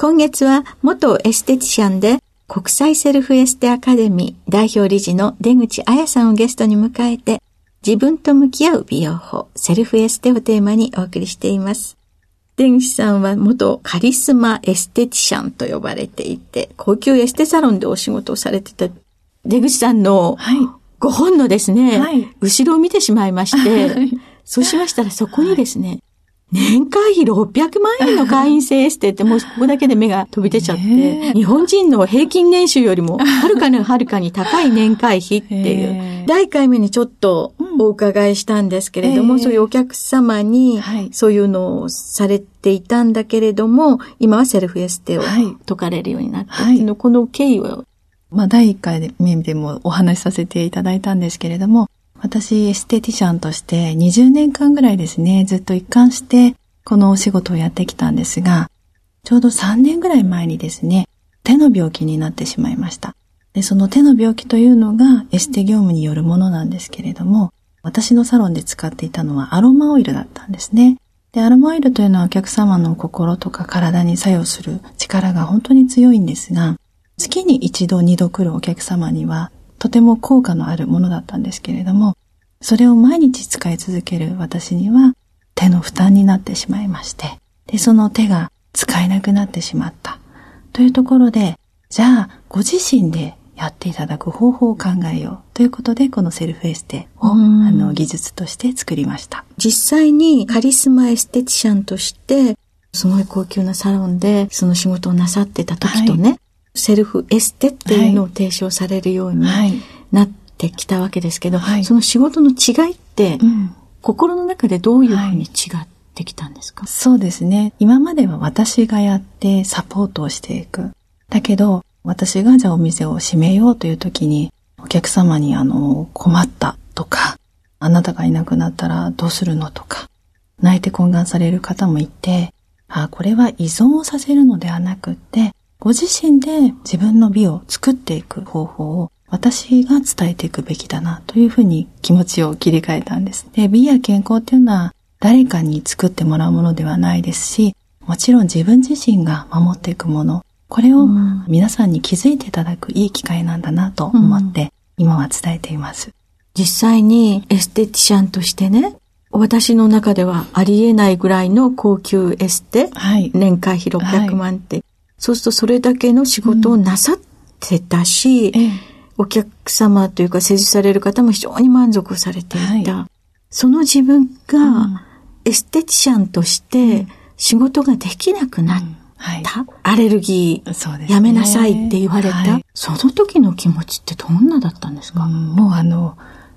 今月は元エステティシャンで国際セルフエステアカデミー代表理事の出口彩さんをゲストに迎えて自分と向き合う美容法、セルフエステをテーマにお送りしています。出口さんは元カリスマエステティシャンと呼ばれていて、高級エステサロンでお仕事をされてた出口さんのご本のですね、はい、後ろを見てしまいまして、そうしましたらそこにですね、年会費600万円の会員制エステって もうここだけで目が飛び出ちゃって、日本人の平均年収よりも はるかにはるかに高い年会費っていう、第1回目にちょっとお伺いしたんですけれども、そういうお客様にそういうのをされていたんだけれども、今はセルフエステを解かれるようになったってい。うの、この経緯を。まあ、第1回目でもお話しさせていただいたんですけれども、私、エステティシャンとして20年間ぐらいですね、ずっと一貫してこのお仕事をやってきたんですが、ちょうど3年ぐらい前にですね、手の病気になってしまいました。で、その手の病気というのがエステ業務によるものなんですけれども、私のサロンで使っていたのはアロマオイルだったんですね。で、アロマオイルというのはお客様の心とか体に作用する力が本当に強いんですが、月に一度二度来るお客様にはとても効果のあるものだったんですけれども、それを毎日使い続ける私には手の負担になってしまいまして、で、その手が使えなくなってしまった。というところで、じゃあ、ご自身でやっていただく方法を考えようということで、このセルフエステを、あの、技術として作りました。実際にカリスマエステティシャンとして、すごい高級なサロンでその仕事をなさってた時とね、はい、セルフエステっていうのを提唱されるようになってきたわけですけど、はい、その仕事の違いって、うん、心の中でどういうふうに違ってきたんですか、そうですね。今までは私がやってサポートをしていく。だけど、私がじゃあお店を閉めようという時に、お客様にあの、困ったとか、あなたがいなくなったらどうするのとか、泣いて懇願される方もいて、あこれは依存をさせるのではなくって、ご自身で自分の美を作っていく方法を私が伝えていくべきだなというふうに気持ちを切り替えたんです。で、美や健康っていうのは誰かに作ってもらうものではないですし、もちろん自分自身が守っていくもの、これを皆さんに気づいていただくいい機会なんだなと思って、今は伝えています。実際にエステティシャンとしてね、私の中ではありえないぐらいの高級エステ、はい、年会費600万って、そうするとそれだけの仕事をなさってたし、うん。お客様というか施術される方も非常に満足されていた。はい、その自分がエステティシャンとして仕事ができなくなった。うん。はい、アレルギー、ね、やめなさいって言われた、はい、その時の気持ちってどんなだったんですか、うん、もうあの、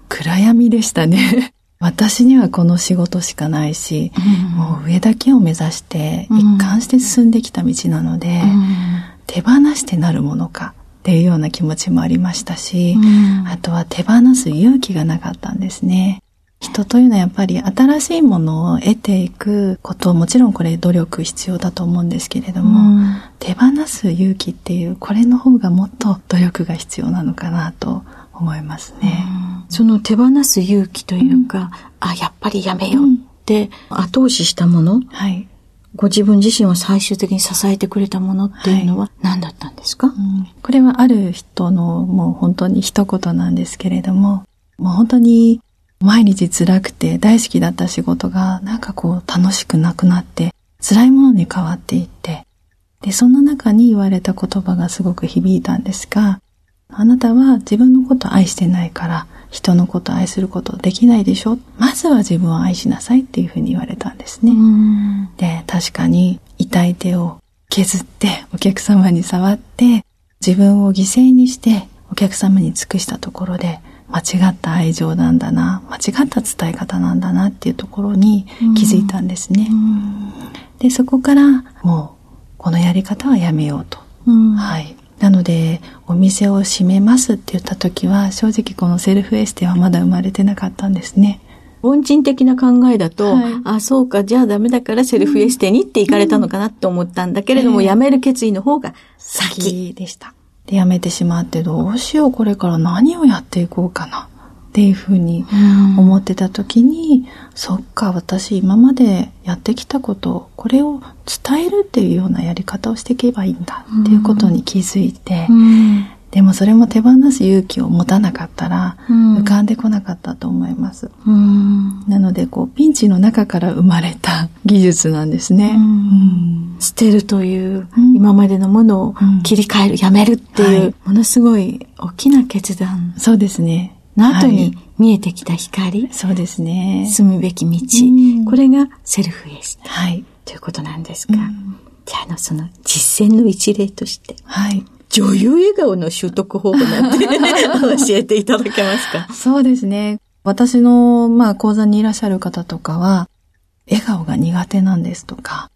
暗闇でしたね。私にはこの仕事しかないし、うん、もう上だけを目指して一貫して進んできた道なので、うん、手放してなるものかっていうような気持ちもありましたし、うん、あとは手放す勇気がなかったんですね。人というのはやっぱり新しいものを得ていくこともちろんこれ努力必要だと思うんですけれども、うん、手放す勇気っていうこれの方がもっと努力が必要なのかなと思いますね。うん、その手放す勇気というか、うん、あ、やっぱりやめようって後押ししたもの、はい、ご自分自身を最終的に支えてくれたものっていうのは何だったんですか、はいこれはある人のもう本当に一言なんですけれども、もう本当に毎日辛くて大好きだった仕事がなんかこう楽しくなくなって辛いものに変わっていって、で、そんな中に言われた言葉がすごく響いたんですが、あなたは自分のことを愛してないから人のことを愛することできないでしょまずは自分を愛しなさいっていうふうに言われたんですね。で、確かに痛い手を削ってお客様に触って自分を犠牲にしてお客様に尽くしたところで間違った愛情なんだな、間違った伝え方なんだなっていうところに気づいたんですね。で、そこからもうこのやり方はやめようと。はい。なので、お店を閉めますって言った時は、正直このセルフエステはまだ生まれてなかったんですね。凡人的な考えだと、はい、あ、そうか、じゃあダメだからセルフエステにって行かれたのかなって思ったんだけれども、うん、辞める決意の方が先でした。で、辞めてしまってどうしよう、これから何をやっていこうかな。っていうふうに思ってた時に、うん、そっか、私今までやってきたこと、これを伝えるっていうようなやり方をしていけばいいんだっていうことに気づいて、うん、でもそれも手放す勇気を持たなかったら、浮かんでこなかったと思います。うん、なので、こう、ピンチの中から生まれた 技術なんですね。捨てるという、今までのものを切り替える、やめるっていう、はい、ものすごい大きな決断。そうですね。の後に見えてきた光。はい、そうですね。進むべき道。これがセルフエステ。はい。ということなんですが。じゃあ、あの、その実践の一例として。はい。女優笑顔の習得方法なんて 教えていただけますか？そうですね。私の、まあ、講座にいらっしゃる方とかは、笑顔が苦手なんですとか、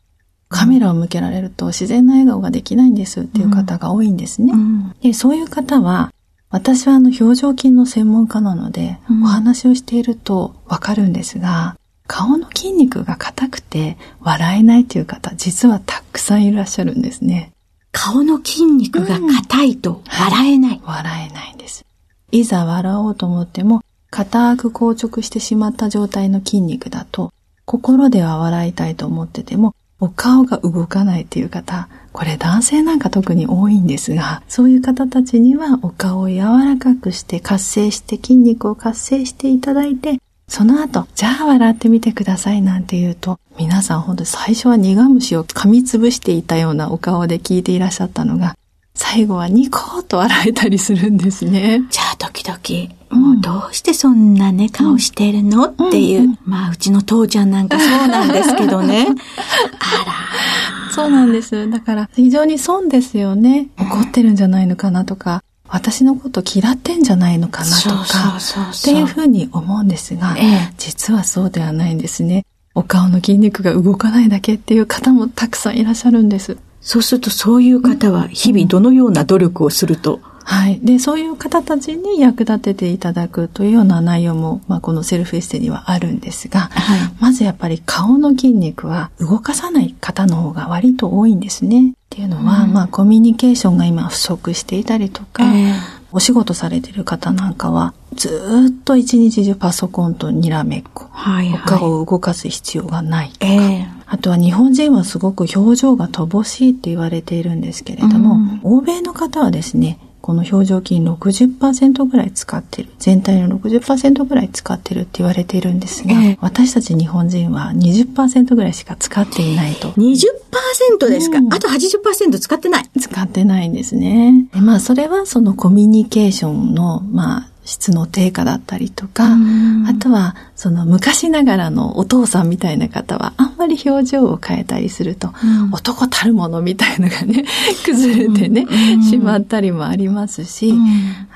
カメラを向けられると自然な笑顔ができないんですっていう方が多いんですね。うん、でそういう方は、私はあの表情筋の専門家なので、うん、お話をしているとわかるんですが、顔の筋肉が硬くて笑えないという方、実はたくさんいらっしゃるんですね。顔の筋肉が硬いと笑えない、うん笑えないんです。いざ笑おうと思っても、硬く硬直してしまった状態の筋肉だと、心では笑いたいと思ってても、お顔が動かないっていう方、これ男性なんか特に多いんですが、そういう方たちにはお顔を柔らかくして活性して筋肉を活性していただいて、その後、じゃあ笑ってみてくださいなんて言うと、皆さんほんと最初は苦虫を噛みつぶしていたようなお顔で聞いていらっしゃったのが、最後はニコーと笑えたりするんですね。じゃあ時々、もうどうしてそんなね、顔してるの、っていう、まあうちの父ちゃんなんかそうなんですけどね。あら。そうなんです。だから非常に損ですよね。怒ってるんじゃないのかなとか、私のこと嫌ってんじゃないのかなとか、っていうふうに思うんですが、ええ、実はそうではないんですね。お顔の筋肉が動かないだけっていう方もたくさんいらっしゃるんです。そうするとそういう方は日々どのような努力をすると、はい。で、そういう方たちに役立てていただくというような内容も、まあ、このセルフエステにはあるんですが、はい、まずやっぱり顔の筋肉は動かさない方の方が割と多いんですね。っていうのは、うん、まあ、コミュニケーションが今不足していたりとか、えー、お仕事されてる方なんかは、ずっと一日中パソコンとにらめっこ、はいはい、顔を動かす必要がないとか、えー、あとは日本人はすごく表情が乏しいって言われているんですけれども、うん、欧米の方はですね、この表情筋60%ぐらい使ってる。全体の60%ぐらい使ってるって言われているんですが、えー、私たち日本人は20%ぐらいしか使っていないと。20%ですか、うん、あと80%使ってない。使ってないんですね。まあそれはそのコミュニケーションの、まあ質の低下だったりとか、あとはその昔ながらのお父さんみたいな方はあんまり表情を変えたりすると、うん、男たるものみたいのがね 崩れてね、うん、しまったりもありますし、うん、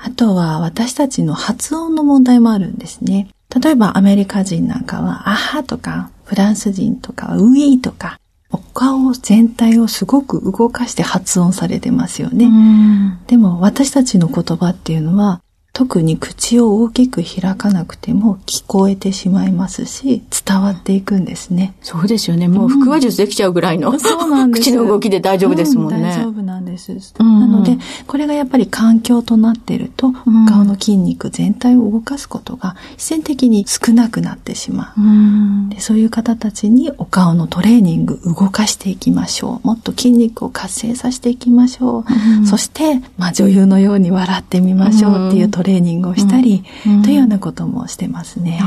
あとは私たちの発音の問題もあるんですね。例えばアメリカ人なんかは、アハとか、フランス人とかは、ウィーとか、お顔全体をすごく動かして発音されてますよね。でも私たちの言葉っていうのは、特に口を大きく開かなくても聞こえてしまいますし、伝わっていくんですね。そうですよね。もう腹話術できちゃうぐらいの、うん、そうなんです口の動きで大丈夫ですもんね。うん、大丈夫なんです。うん、なので、これがやっぱり環境となっていると、顔の筋肉全体を動かすことが自然的に少なくなってしまう。でそういう方たちにお顔のトレーニング動かしていきましょう。もっと筋肉を活性させていきましょう。そして、まあ女優のように笑ってみましょうっていうトレーニングをしたり、というようなこともしてますね。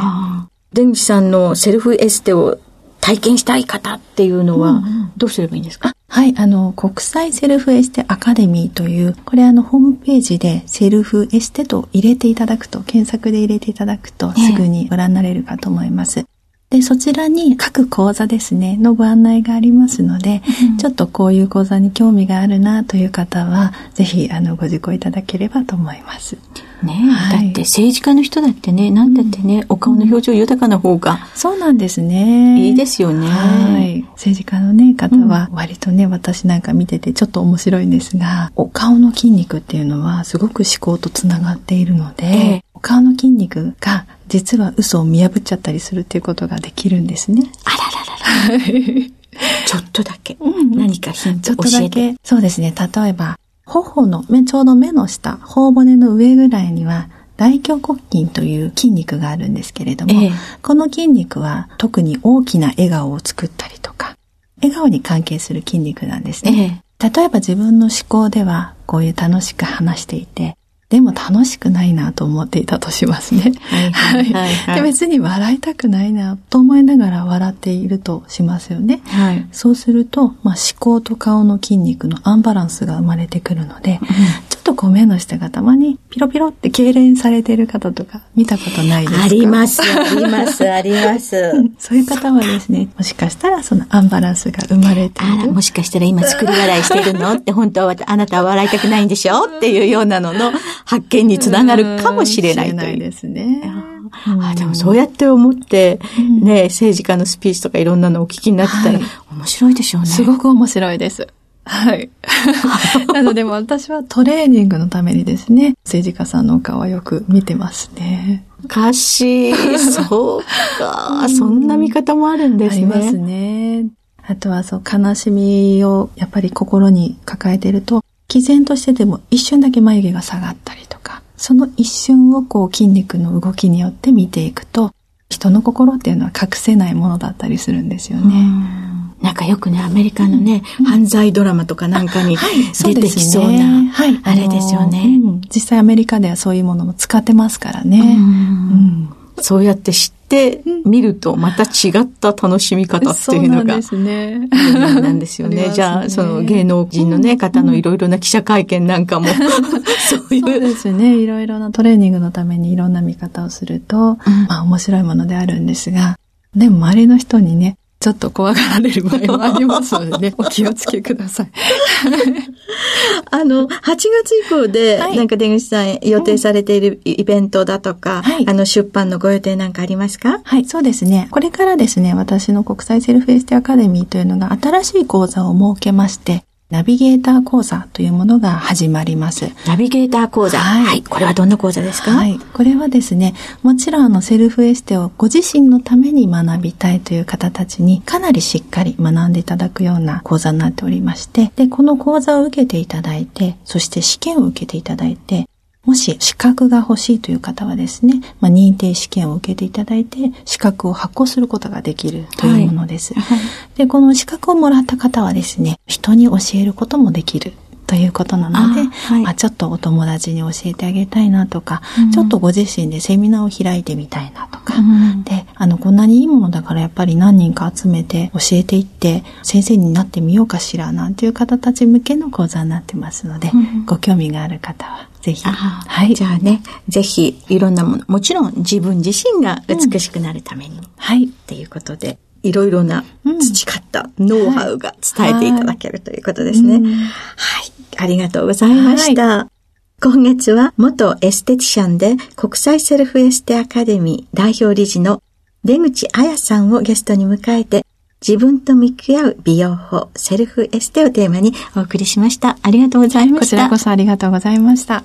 出口さんのセルフエステを体験したい方っていうのは、どうすればいいんですか、はい、あの、国際セルフエステアカデミーという、これあの、ホームページでセルフエステと入れていただくと、検索で入れていただくと、すぐにご覧になれるかと思います。で、そちらに各講座ですね、のご案内がありますので、うん、ちょっとこういう講座に興味があるなという方は、ぜひ、あの、ご受講いただければと思います。ね、はい、だって政治家の人だってね、なんだってね、うん、お顔の表情豊かな方が、そうなんですね。いいですよね。はい。政治家のね、方は、割とね、私なんか見ててちょっと面白いんですが、お顔の筋肉っていうのはすごく思考とつながっているので、えー、お顔の筋肉が実は嘘を見破っちゃったりするっていうことができるんですね。あらららら。ちょっとだけ、うん、何かヒント教えて。そうですね。例えば、頬の目、ちょうど目の下、頬骨の上ぐらいには、大胸骨筋という筋肉があるんですけれども、ええ、この筋肉は特に大きな笑顔を作ったりとか、笑顔に関係する筋肉なんですね。え、例えば自分の思考ではこういう楽しく話していて、でも楽しくないなと思っていたとしますね。はい。で別に笑いたくないなと思いながら笑っているとしますよね。はい。そうすると、まあ、思考と顔の筋肉のアンバランスが生まれてくるので、うん、ちょっとこう目の下がたまにピロピロって痙攣されている方とか見たことないですか？あります、あります、あります。そういう方はですね、もしかしたらそのアンバランスが生まれている。もしかしたら今作り笑いしてるの？って本当はあなたは笑いたくないんでしょ？っていうようなのの発見につながるかもしれないという。ですね。あでもそうやって思って、ね、政治家のスピーチとかいろんなのをお聞きになってたら、面白いでしょうね。すごく面白いです。はい。なので私はトレーニングのためにですね、政治家さんのお顔はよく見てますね。歌詞、そうか、そんな見方もあるんですね。ありますね。あとはそう、悲しみをやっぱり心に抱えていると、毅然としてても一瞬だけ眉毛が下がったりとか、その一瞬をこう筋肉の動きによって見ていくと、人の心っていうのは隠せないものだったりするんですよね。なんかよくね、アメリカのね、うん、犯罪ドラマとかなんかに出てきそうな、はい、あれですよね、うん、実際アメリカではそういうものも使ってますからね。うん。そうやって知ってみるとまた違った楽しみ方っていうのが、そうなんですね。なんですよね。じゃあ、その芸能人のね、方のいろいろな記者会見なんかも、そういう。そうですね。いろいろなトレーニングのためにいろんな見方をすると、まあ面白いものであるんですが、でも周りの人にね、ちょっと怖がられる場合もありますのでね、お気をつけください。あの、8月以降で、はい、なんか出口さん予定されているイベントだとか、はい、あの、出版のご予定なんかありますか？はい、そうですね。これからですね、私の国際セルフエステアカデミーというのが新しい講座を設けまして、ナビゲーター講座というものが始まります。ナビゲーター講座。はい。はい、これはどんな講座ですか？はい。これはですね、もちろんあのセルフエステをご自身のために学びたいという方たちにかなりしっかり学んでいただくような講座になっておりまして、で、この講座を受けていただいて、そして試験を受けていただいて、もし資格が欲しいという方はですね、まあ、認定試験を受けていただいて、資格を発行することができるというものです。はい。はい、で、この資格をもらった方はですね、人に教えることもできる。ということなので、あはい、まあ、ちょっとお友達に教えてあげたいなとか、うん、ちょっとご自身でセミナーを開いてみたいなとか、うん、で、あの、こんなにいいものだからやっぱり何人か集めて教えていって、先生になってみようかしら、なんていう方たち向けの講座になってますので、うん、ご興味がある方は、ぜひ。はい。じゃあね、ぜひ、いろんなもの、もちろん自分自身が美しくなるために、うん、はい。っていうことで、いろいろな培ったノウハウが伝えていただける、ということですね。はい。ありがとうございました。はい今月は元エステティシャンで国際セルフエステアカデミー代表理事の出口彩さんをゲストに迎えて自分と向き合う美容法、セルフエステをテーマにお送りしました。ありがとうございました。こちらこそありがとうございました。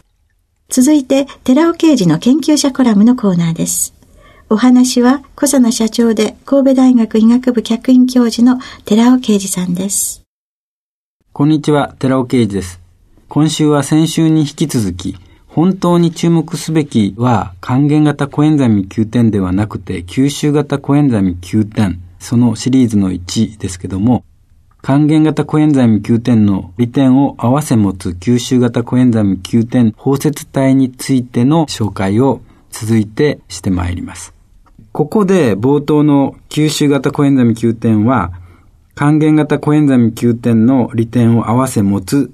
続いて、寺尾啓二の研究者コラムのコーナーです。お話は、コサナ社長で神戸大学医学部客員教授の寺尾啓二さんです。こんにちは、寺尾啓二です。今週は先週に引き続き、本当に注目すべきは還元型コエンザイム Q10 ではなくて吸収型コエンザイム Q10 そのシリーズの1ですけども還元型コエンザイム Q10 の利点を合わせ持つ吸収型コエンザイム Q10 包接体についての紹介を続いてしてまいります。ここで冒頭の吸収型コエンザミ Q10 は、還元型コエンザミ Q10 の利点を合わせ持つ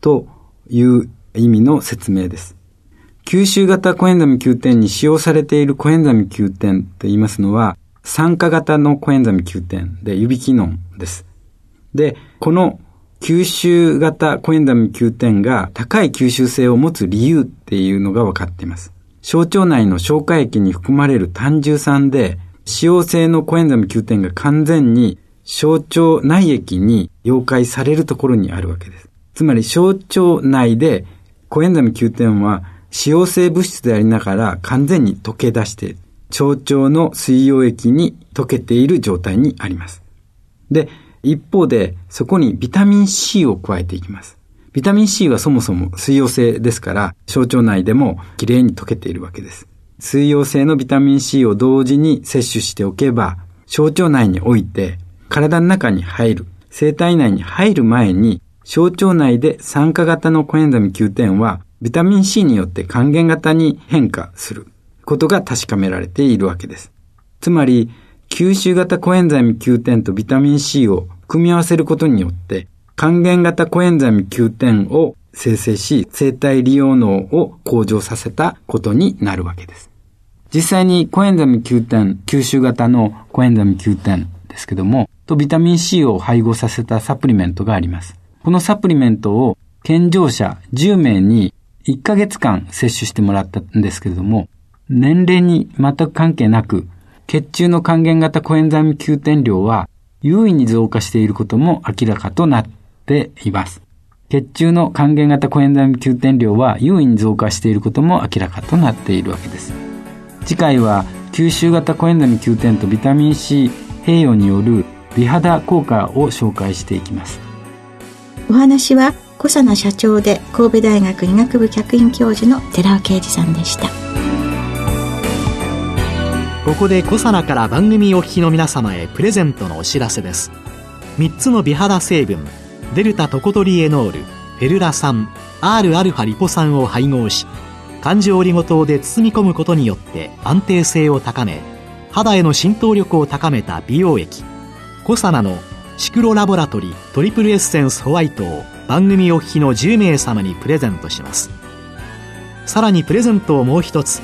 という意味の説明です。吸収型コエンザミ Q10 に使用されているコエンザミ Q10 と言いますのは、酸化型のコエンザミ Q10 で指機能です。で、この吸収型コエンザミ Q10 が高い吸収性を持つ理由っていうのが分かっています。小腸内の消化液に含まれる単重酸で、使用性のコエンザム Q10 が完全に小腸内液に溶解されるところにあるわけです。つまり小腸内でコエンザム Q10 は使用性物質でありながら完全に溶け出して腸腸の水溶液に溶けている状態にあります。で、一方でそこにビタミン C を加えていきます。ビタミン C はそもそも水溶性ですから、小腸内でもきれいに溶けているわけです。水溶性のビタミン C を同時に摂取しておけば、小腸内において体の中に入る、生体内に入る前に、小腸内で酸化型のコエンザミ Q10 はビタミン C によって還元型に変化することが確かめられているわけです。つまり、吸収型コエンザミ Q10 とビタミン C を組み合わせることによって、還元型コエンザミ Q10 を生成し、生体利用能を向上させたことになるわけです。実際にコエンザミ Q10、吸収型のコエンザミ Q10 ですけども、とビタミン C を配合させたサプリメントがあります。このサプリメントを健常者10名に1ヶ月間摂取してもらったんですけれども、年齢に全く関係なく、血中の還元型コエンザミ Q10 量は優位に増加していることも明らかとなっています。血中の還元型コエンザイム Q10 量は優位に増加していることも明らかとなっているわけです。次回は吸収型コエンザイム Q10 とビタミン C 併用による美肌効果を紹介していきます。お話は小佐奈社長で神戸大学医学部客員教授の寺尾啓二さんでした。ここで小佐奈から番組お聞きの皆様へプレゼントのお知らせです。3つの美肌成分デルタトコトリエノール、フェルラ酸、Rα リポ酸を配合し、環状オリゴ糖で包み込むことによって安定性を高め、肌への浸透力を高めた美容液、コサナのシクロラボラトリトリプルエッセンスホワイトを番組お聞きの10名様にプレゼントします。さらにプレゼントをもう一つ、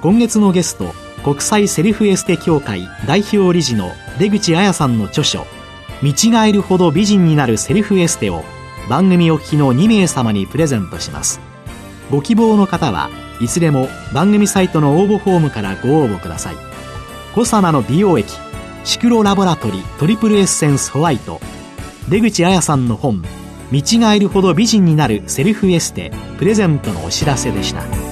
今月のゲスト、国際セルフエステ協会代表理事の出口彩さんの著書、見違えるほど美人になるセルフエステを番組お聞きの2名様にプレゼントします。ご希望の方はいずれも番組サイトの応募フォームからご応募ください。コサナの美容液シクロラボラトリトリプルエッセンスホワイト。出口彩さんの本見違えるほど美人になるセルフエステプレゼントのお知らせでした。